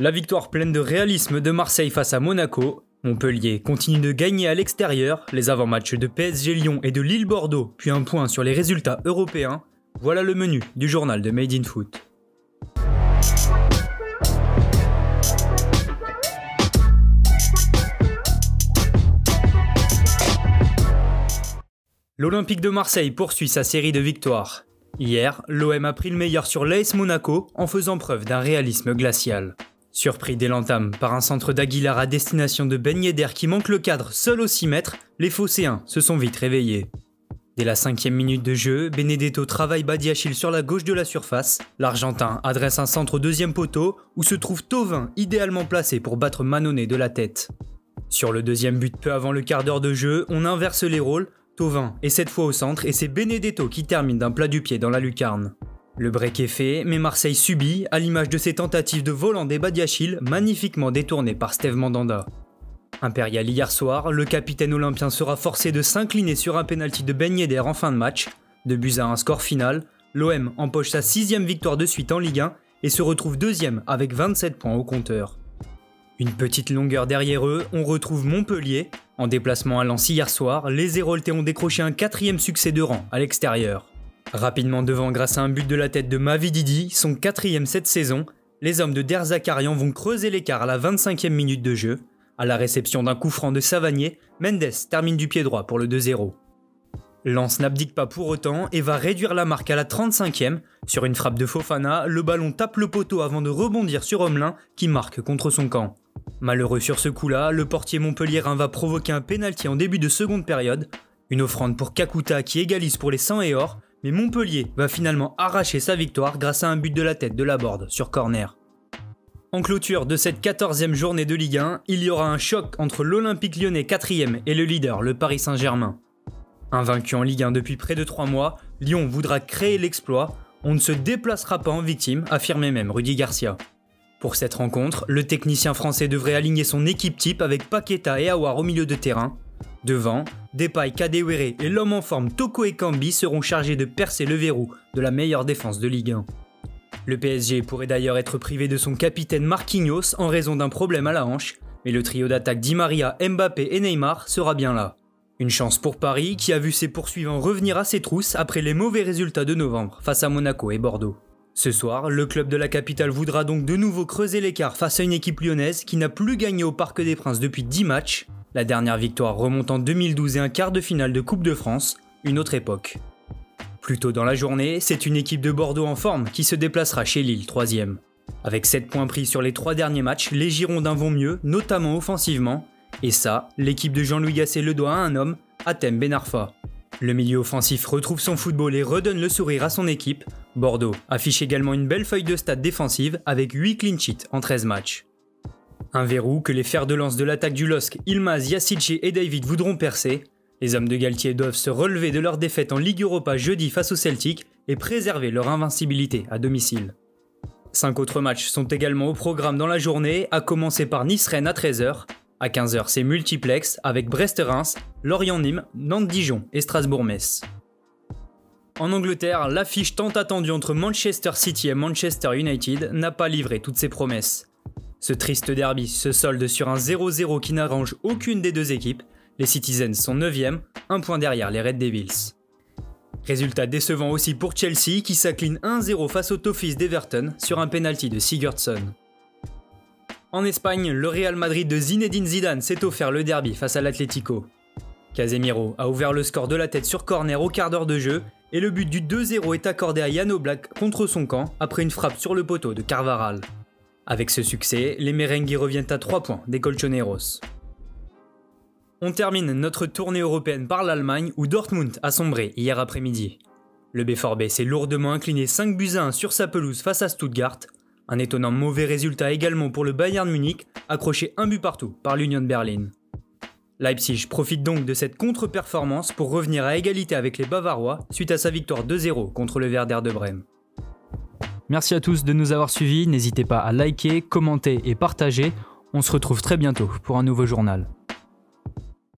La victoire pleine de réalisme de Marseille face à Monaco. Montpellier continue de gagner à l'extérieur, les avant-matchs de PSG Lyon et de Lille Bordeaux, puis un point sur les résultats européens. Voilà le menu du journal de Made in Foot. L'Olympique de Marseille poursuit sa série de victoires. Hier, l'OM a pris le meilleur sur l'AS Monaco en faisant preuve d'un réalisme glacial. Surpris dès l'entame par un centre d'Aguilar à destination de Ben Yedder qui manque le cadre seul au 6 mètres, les Phocéens se sont vite réveillés. Dès la cinquième minute de jeu, Benedetto travaille Badiachil sur la gauche de la surface. L'Argentin adresse un centre au deuxième poteau où se trouve Tovin idéalement placé pour battre Manonnet de la tête. Sur le deuxième but peu avant le quart d'heure de jeu, on inverse les rôles Tovin est cette fois au centre et c'est Benedetto qui termine d'un plat du pied dans la lucarne. Le break est fait, mais Marseille subit, à l'image de ses tentatives de volant des Badiachil, magnifiquement détournées par Steve Mandanda. Impérial hier soir, le capitaine olympien sera forcé de s'incliner sur un penalty de Ben Yedder en fin de match. De buts à un score final, l'OM empoche sa sixième victoire de suite en Ligue 1 et se retrouve deuxième avec 27 points au compteur. Une petite longueur derrière eux, on retrouve Montpellier. En déplacement à Lens hier soir, les Héroltais ont décroché un quatrième succès de rang à l'extérieur. Rapidement devant grâce à un but de la tête de Mavididi, son quatrième cette saison, les hommes de Der Zakarian vont creuser l'écart à la 25e minute de jeu. À la réception d'un coup franc de Savanier, Mendes termine du pied droit pour le 2-0. Lens n'abdique pas pour autant et va réduire la marque à la 35e. Sur une frappe de Fofana, le ballon tape le poteau avant de rebondir sur Homelin qui marque contre son camp. Malheureux sur ce coup-là, le portier montpelliérain va provoquer un pénalty en début de seconde période, une offrande pour Kakuta qui égalise pour les 100 et or, mais Montpellier va finalement arracher sa victoire grâce à un but de la tête de la Borde sur corner. En clôture de cette 14e journée de Ligue 1, il y aura un choc entre l'Olympique lyonnais 4 et le leader, le Paris Saint-Germain. Invaincu en Ligue 1 depuis près de 3 mois, Lyon voudra créer l'exploit. On ne se déplacera pas en victime, affirmait même Rudy Garcia. Pour cette rencontre, le technicien français devrait aligner son équipe type avec Paqueta et Awar au milieu de terrain. Devant, Depay, Kadewere et l'homme en forme Toko Ekambi seront chargés de percer le verrou de la meilleure défense de Ligue 1. Le PSG pourrait d'ailleurs être privé de son capitaine Marquinhos en raison d'un problème à la hanche, mais le trio d'attaque Di Maria, Mbappé et Neymar sera bien là. Une chance pour Paris qui a vu ses poursuivants revenir à ses trousses après les mauvais résultats de novembre face à Monaco et Bordeaux. Ce soir, le club de la capitale voudra donc de nouveau creuser l'écart face à une équipe lyonnaise qui n'a plus gagné au Parc des Princes depuis 10 matchs. La dernière victoire remonte en 2012 et un quart de finale de Coupe de France, une autre époque. Plus tôt dans la journée, c'est une équipe de Bordeaux en forme qui se déplacera chez Lille, 3 Avec 7 points pris sur les 3 derniers matchs, les Girondins vont mieux, notamment offensivement. Et ça, l'équipe de Jean-Louis Gasset le doit à un homme, Atem Benarfa. Le milieu offensif retrouve son football et redonne le sourire à son équipe. Bordeaux affiche également une belle feuille de stade défensive avec 8 clean sheets en 13 matchs. Un verrou que les fers de lance de l'attaque du LOSC, Ilmaz, Yassici et David voudront percer. Les hommes de Galtier doivent se relever de leur défaite en Ligue Europa jeudi face au Celtic et préserver leur invincibilité à domicile. Cinq autres matchs sont également au programme dans la journée, à commencer par Nice-Rennes à 13h à 15h, c'est multiplex avec Brest-Reims, Lorient-Nîmes, Nantes-Dijon et Strasbourg-Metz. En Angleterre, l'affiche tant attendue entre Manchester City et Manchester United n'a pas livré toutes ses promesses. Ce triste derby se solde sur un 0-0 qui n'arrange aucune des deux équipes. Les Citizens sont 9e, un point derrière les Red Devils. Résultat décevant aussi pour Chelsea qui s'incline 1-0 face au Toffees d'Everton sur un penalty de Sigurdsson. En Espagne, le Real Madrid de Zinedine Zidane s'est offert le derby face à l'Atlético. Casemiro a ouvert le score de la tête sur corner au quart d'heure de jeu et le but du 2-0 est accordé à Jan Oblak contre son camp après une frappe sur le poteau de Carvaral. Avec ce succès, les merengues reviennent à 3 points des Colchoneros. On termine notre tournée européenne par l'Allemagne où Dortmund a sombré hier après-midi. Le B4B s'est lourdement incliné 5 buts à 1 sur sa pelouse face à Stuttgart un étonnant mauvais résultat également pour le Bayern Munich, accroché un but partout par l'Union Berlin. Leipzig profite donc de cette contre-performance pour revenir à égalité avec les Bavarois suite à sa victoire 2-0 contre le Werder de Brême. Merci à tous de nous avoir suivis, n'hésitez pas à liker, commenter et partager. On se retrouve très bientôt pour un nouveau journal.